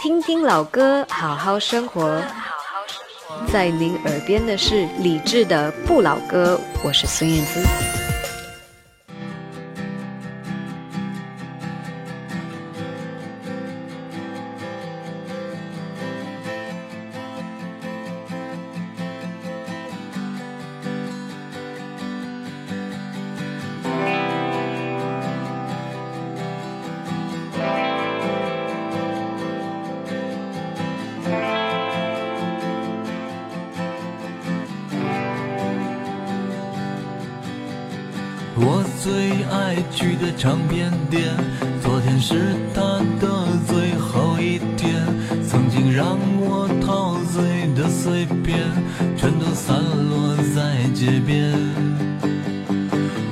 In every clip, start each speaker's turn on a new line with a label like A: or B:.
A: 听听老歌，好好生活。在您耳边的是李志的《不老歌》，我是孙燕姿。
B: 全都散落在街边。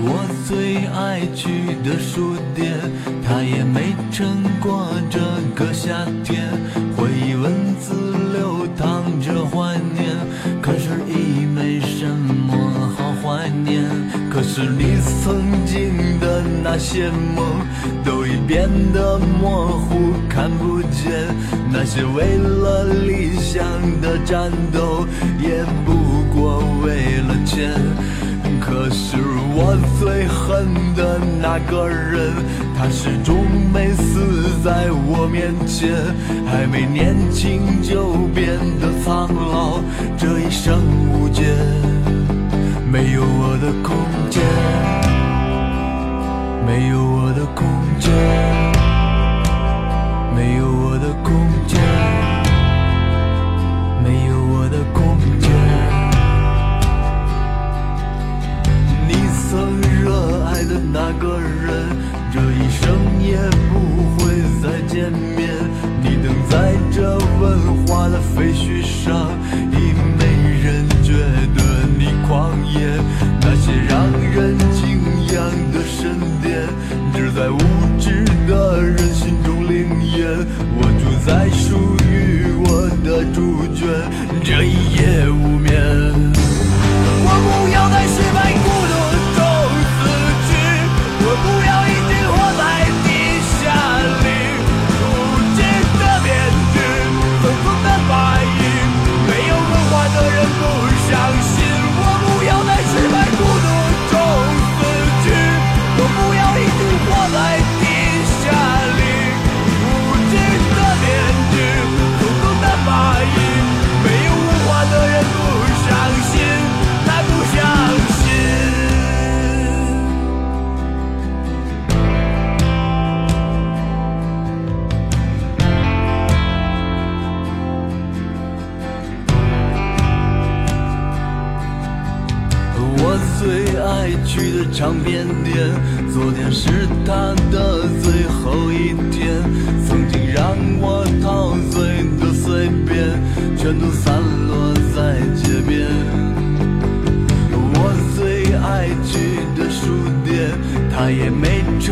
B: 我最爱去的书店，它也没撑过这个夏天。回忆文字流淌着怀念，可是已没什么怀念。可是你曾经的那些梦，都已变得模糊，看不见。那些为了理想的战斗，也不过为了钱。可是我最恨的那个人，他始终没死在我面前。还没年轻就变得苍老，这一生无解。没有我的空间，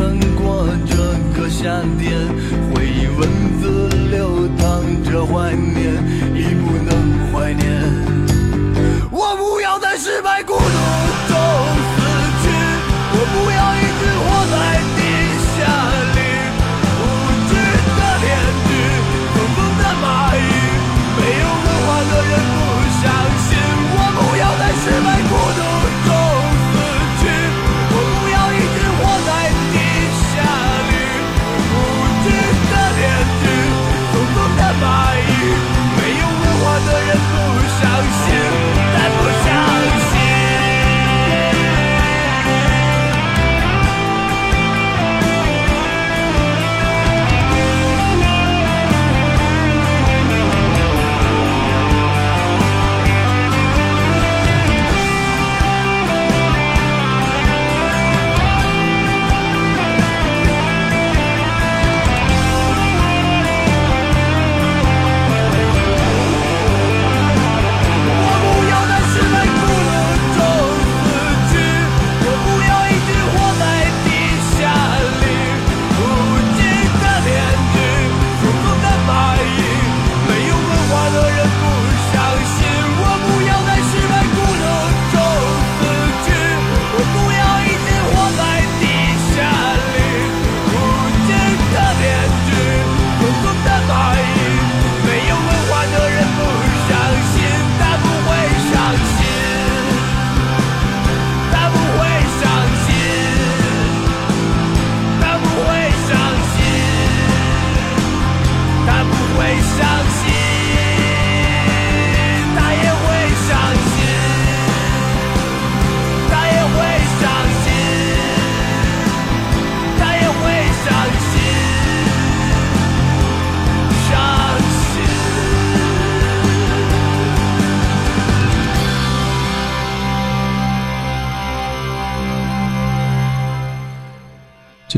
B: 穿过这个夏天。回忆文字流淌着怀念，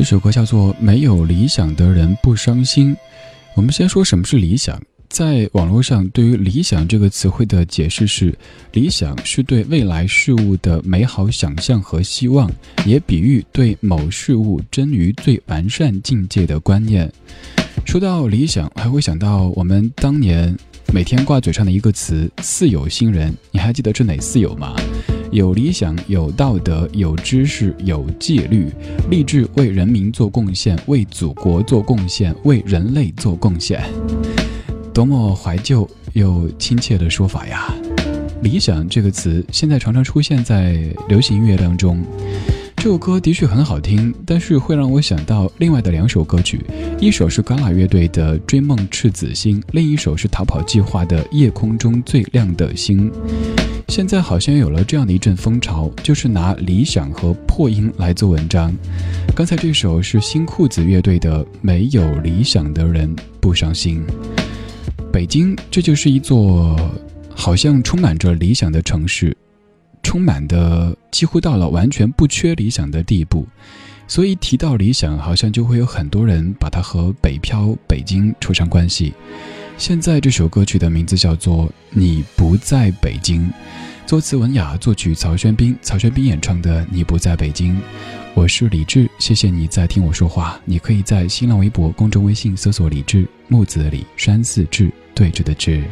C: 首歌叫做《没有理想的人不伤心》。我们先说什么是理想。在网络上，对于“理想”这个词汇的解释是：理想是对未来事物的美好想象和希望，也比喻对某事物臻于最完善境界的观念。说到理想，还会想到我们当年每天挂嘴上的一个词“四有新人”。你还记得是哪四有吗？有理想，有道德，有知识，有纪律，立志为人民做贡献，为祖国做贡献，为人类做贡献。多么怀旧又亲切的说法呀！理想这个词现在常常出现在流行音乐当中。这首歌的确很好听，但是会让我想到另外的两首歌曲，一首是嘎啦乐队的《追梦赤子心》，另一首是逃跑计划的《夜空中最亮的星》。现在好像有了这样的一阵风潮，就是拿理想和破音来做文章。刚才这首是新裤子乐队的《没有理想的人不伤心》。北京，这就是一座好像充满着理想的城市，充满的几乎到了完全不缺理想的地步。所以提到理想，好像就会有很多人把它和北漂北京扯上关系。现在这首歌曲的名字叫做《你不在北京》，作词文雅，作曲曹轩宾，曹轩宾演唱的《你不在北京》。我是李志，谢谢你在听我说话。你可以在新浪微博、公众微信搜索“李志木子李山寺志对峙的志。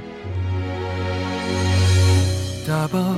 D: 打包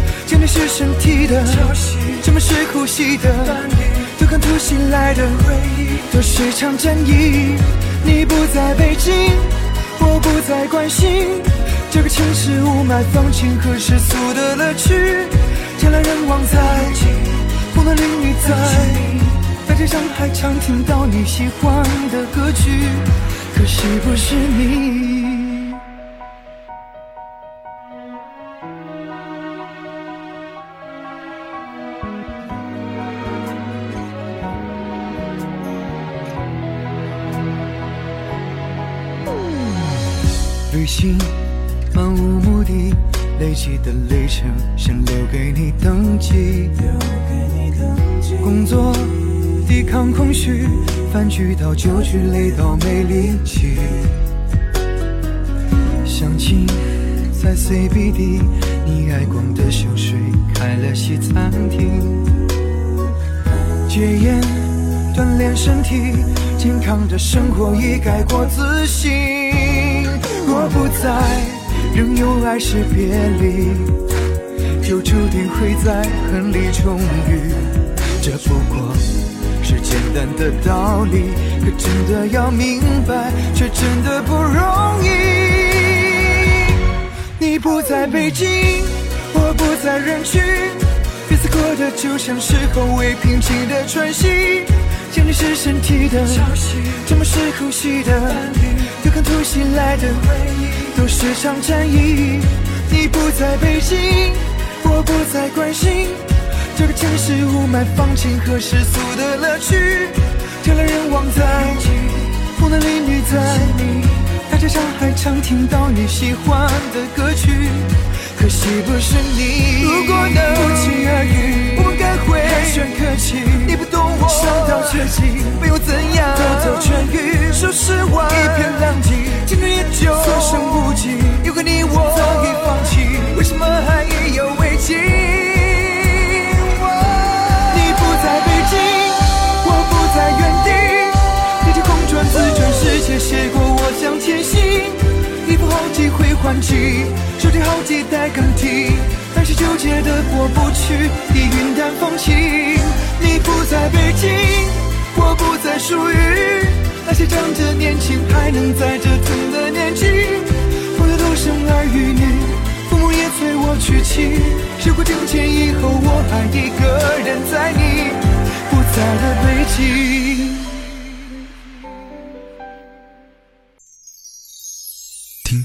D: 的潮汐，前面是呼吸的伴侣，都看突袭来的回忆，都是场战役。你不在北京，我不再关心这个城市雾霾、放晴和世俗的乐趣。人来人往在，红灯绿你在。在街上还常听到你喜欢的歌曲，可惜不是你。旅行漫无目的，累积的里程想留给你登记。工作。抵抗空虚，饭局到酒局，累到没力气。相亲在 CBD，你爱逛的秀水开了西餐厅。戒烟锻炼身体，健康的生活已改过自新。若不在，仍有爱是别离，就注定会在恨里重遇。这不过。是简单的道理，可真的要明白，却真的不容易。你不在北京，我不在人群，彼此过的就像是后未平静的喘息。想你是身体的潮汐，沉默是呼吸的伴侣，对抗突袭来的回忆，都是场战役。你不在北京，我不再关心。这个城市雾霾、放晴和世俗的乐趣，人来人往在，红男绿女在，大街上还常听到你喜欢的歌曲，可惜不是你。如果能不期而遇，我们该会寒暄客气。你不懂我，伤到彻底，没有怎样，偷偷痊愈。说实话，一片狼藉，青春也就所剩无几。有个你我早已放弃，为什么还意犹未尽？
E: 弃，手机好几代更替，但是纠结的过不去，已云淡风轻。你不在北京，我不再属于那些长着年轻还能在折腾的年纪。朋友都生儿育女，父母也催我娶妻。时过境迁以后，我还一个人在你不在的北京。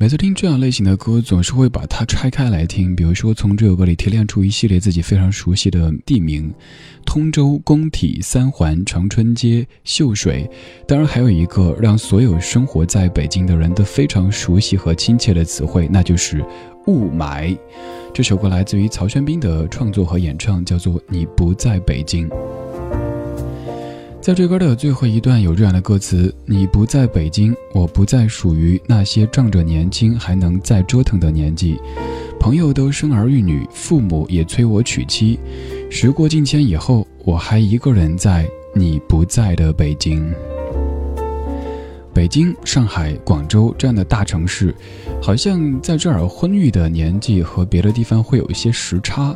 C: 每次听这样类型的歌，总是会把它拆开来听。比如说，从这首歌里提炼出一系列自己非常熟悉的地名：通州、工体、三环、长春街、秀水。当然，还有一个让所有生活在北京的人都非常熟悉和亲切的词汇，那就是雾霾。这首歌来自于曹轩宾的创作和演唱，叫做《你不在北京》。在这歌的最后一段有这样的歌词：“你不在北京，我不再属于那些仗着年轻还能再折腾的年纪。朋友都生儿育女，父母也催我娶妻。时过境迁以后，我还一个人在你不在的北京。”北京、上海、广州这样的大城市，好像在这儿婚育的年纪和别的地方会有一些时差。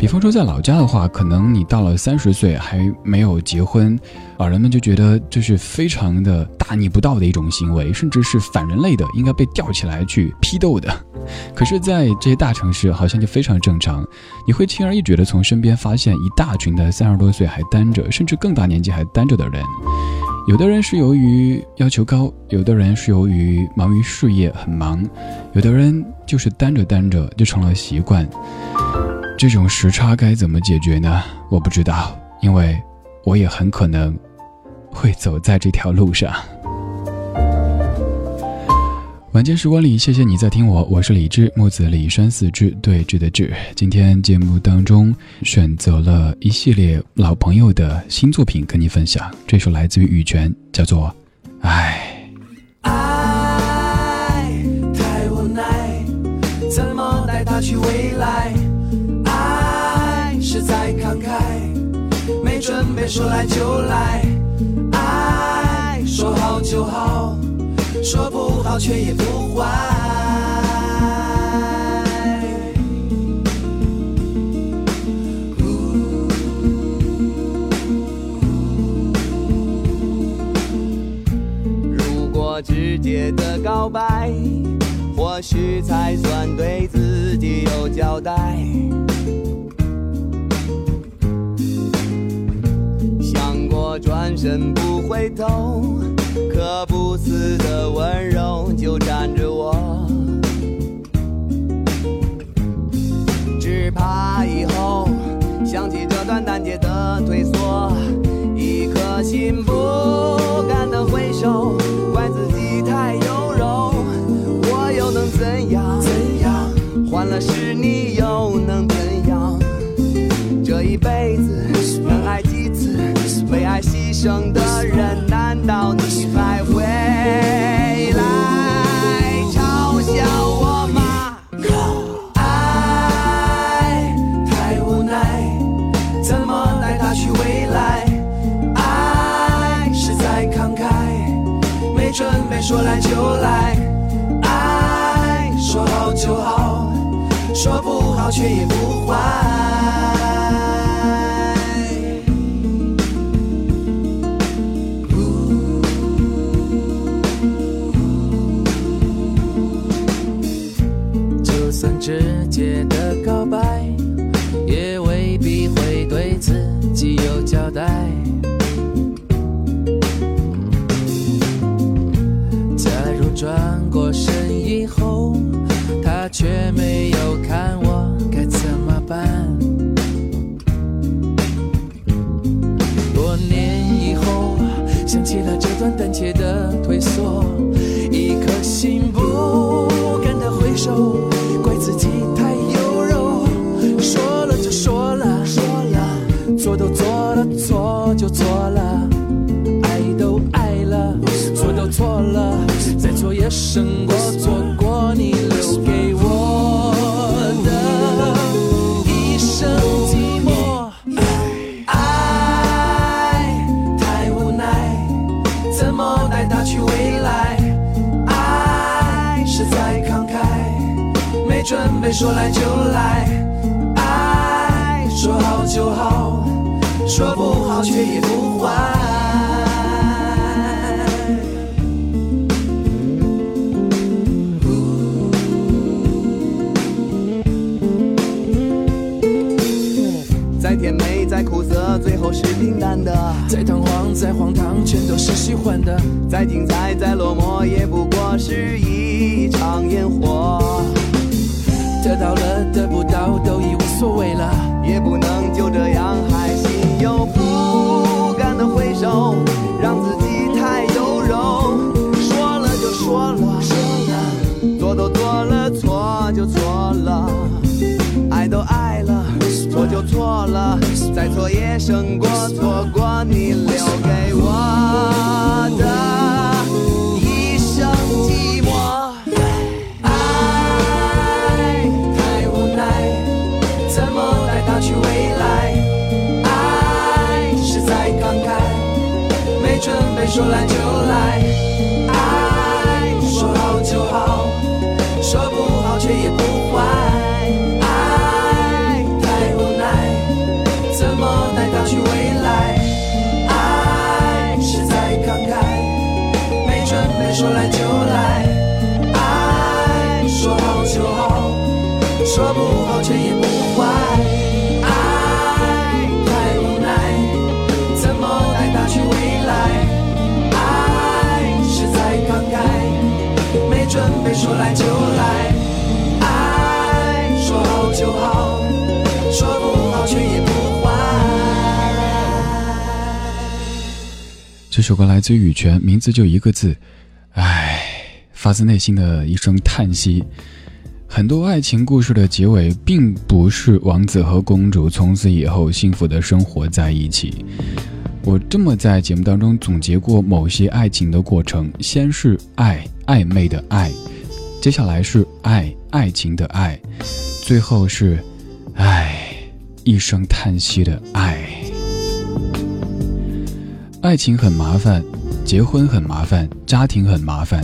C: 比方说，在老家的话，可能你到了三十岁还没有结婚，老人们就觉得这是非常的大逆不道的一种行为，甚至是反人类的，应该被吊起来去批斗的。可是，在这些大城市，好像就非常正常，你会轻而易举地从身边发现一大群的三十多岁还单着，甚至更大年纪还单着的人。有的人是由于要求高，有的人是由于忙于事业很忙，有的人就是单着单着就成了习惯。这种时差该怎么解决呢？我不知道，因为我也很可能会走在这条路上。晚间时光里，谢谢你在听我，我是李志，木子李山四志对峙的志。今天节目当中选择了一系列老朋友的新作品跟你分享，这首来自于羽泉，叫做《爱》。
E: 爱太无奈，怎么带他去未来？爱是在慷慨，没准备说来就来。爱说好就好。说不好，却也不坏。如果直接的告白，或许才算对自己有交代。想过转身不回头。可不死的温柔就缠着我，只怕以后想起这段难解的退缩，一颗心不甘的回首，说来就来，爱说好就好，说不好却也不坏。胆怯的退缩，一颗心不甘的回首，怪自己太优柔。说了就说了，说了，做都做了，错就错了，准备说来就来。爱说好就好，说不好却也不坏。
F: 再甜美再苦涩，最后是平淡的；
E: 再堂皇再荒唐，全都是喜欢的；
F: 再精彩再落寞，也不过是一场烟火。
E: 得到了得不到都已无所谓了，
F: 也不能就这样还心有不甘的挥手，让自己太优柔。说了就说了，
E: 说了，
F: 做都做了，错就错了，爱都爱了。错就错了，再错也胜过错过你留
E: 说来就来。爱说好就好，说不好却也不坏。爱太无奈，怎么带他去未来，爱实在慷慨，没准备说来就来。爱说好就好，说不好却也不坏。说来就来。爱说好就好，说不好却也不坏。
C: 这首歌来自羽泉，名字就一个字，唉，发自内心的一声叹息。很多爱情故事的结尾，并不是王子和公主从此以后幸福的生活在一起。我这么在节目当中总结过某些爱情的过程：先是爱，暧昧的爱；接下来是爱，爱情的爱；最后是，唉，一声叹息的爱。爱情很麻烦，结婚很麻烦，家庭很麻烦，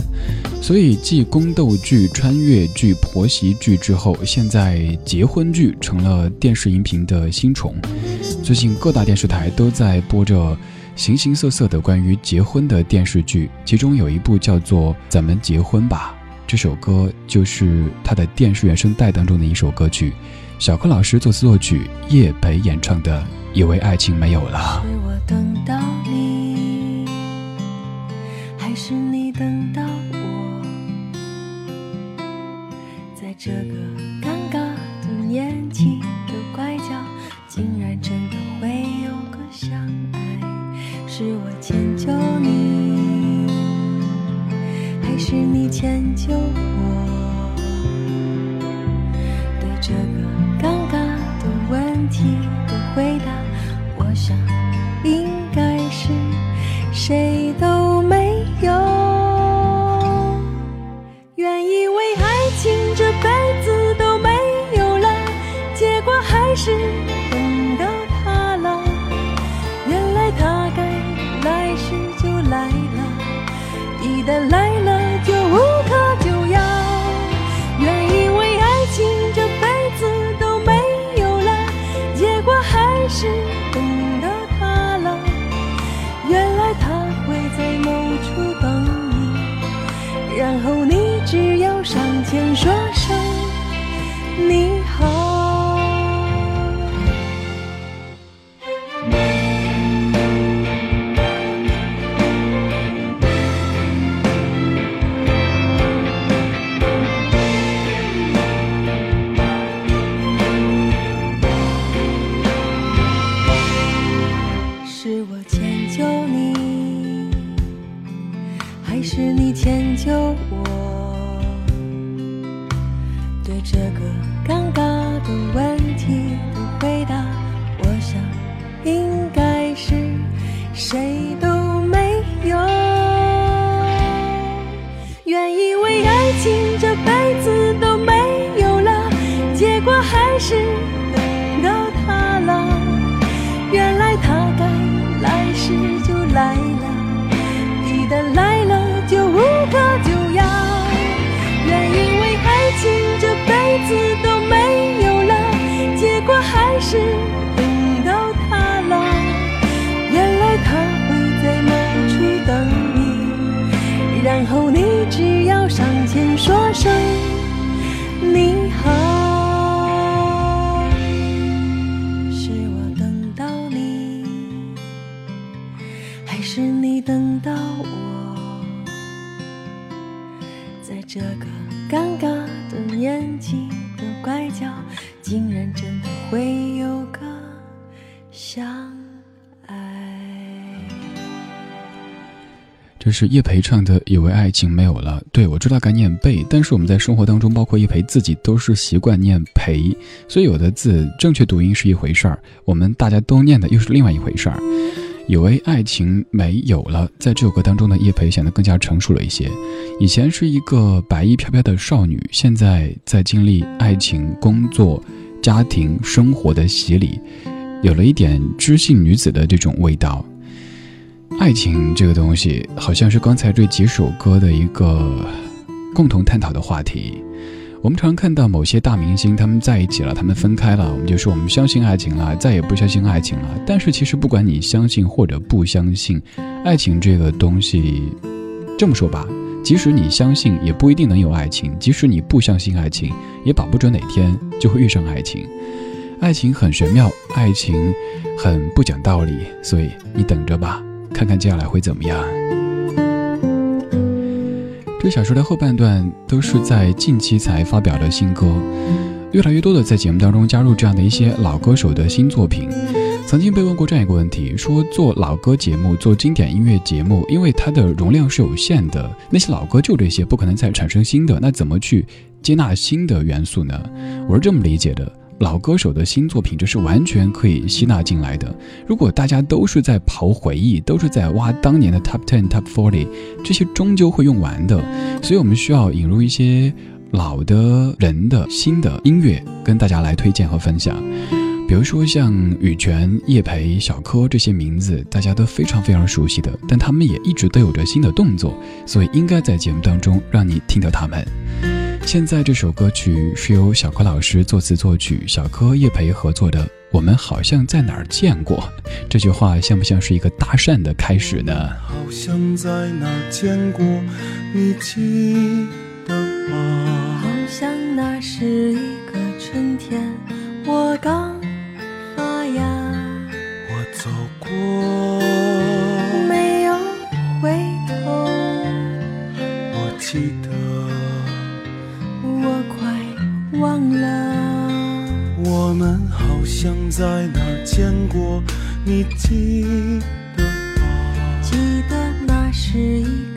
C: 所以继宫斗剧、穿越剧、婆媳剧之后，现在结婚剧成了电视荧屏的新宠。最近各大电视台都在播着形形色色的关于结婚的电视剧，其中有一部叫做《咱们结婚吧》，这首歌就是他的电视原声带当中的一首歌曲，小柯老师作词作曲，叶培演唱的《以为爱情没有了》。
G: 是你迁就我？对这个尴尬的问题的回答，生是
C: 叶培唱的《以为爱情没有了》。对我知道该念贝，但是我们在生活当中，包括叶培自己都是习惯念培，所以有的字正确读音是一回事儿，我们大家都念的又是另外一回事儿。以为爱情没有了，在这首歌当中呢，叶培显得更加成熟了一些。以前是一个白衣飘飘的少女，现在在经历爱情、工作、家庭生活的洗礼，有了一点知性女子的这种味道。爱情这个东西，好像是刚才这几首歌的一个共同探讨的话题。我们常看到某些大明星，他们在一起了，他们分开了，我们就说我们相信爱情了，再也不相信爱情了。但是其实不管你相信或者不相信，爱情这个东西，这么说吧，即使你相信，也不一定能有爱情；即使你不相信爱情，也保不准哪天就会遇上爱情。爱情很玄妙，爱情很不讲道理，所以你等着吧，看看接下来会怎么样。这小说的后半段都是在近期才发表的新歌，越来越多的在节目当中加入这样的一些老歌手的新作品。曾经被问过这样一个问题：说做老歌节目、做经典音乐节目，因为它的容量是有限的，那些老歌就这些，不可能再产生新的，那怎么去接纳新的元素呢？我是这么理解的。老歌手的新作品，这是完全可以吸纳进来的。如果大家都是在刨回忆，都是在挖当年的 Top Ten、Top Forty，这些终究会用完的。所以我们需要引入一些老的人的新的音乐，跟大家来推荐和分享。比如说像羽泉、叶培、小柯这些名字，大家都非常非常熟悉的，但他们也一直都有着新的动作，所以应该在节目当中让你听到他们。现在这首歌曲是由小柯老师作词作曲，小柯叶培合作的。我们好像在哪儿见过？这句话像不像是一个搭讪的开始呢？
H: 好像在哪儿见过，你记得吗？
G: 好像那是一个春天，我刚发芽，
H: 我走过，像在哪儿见过，你记得吗？
G: 记得那是一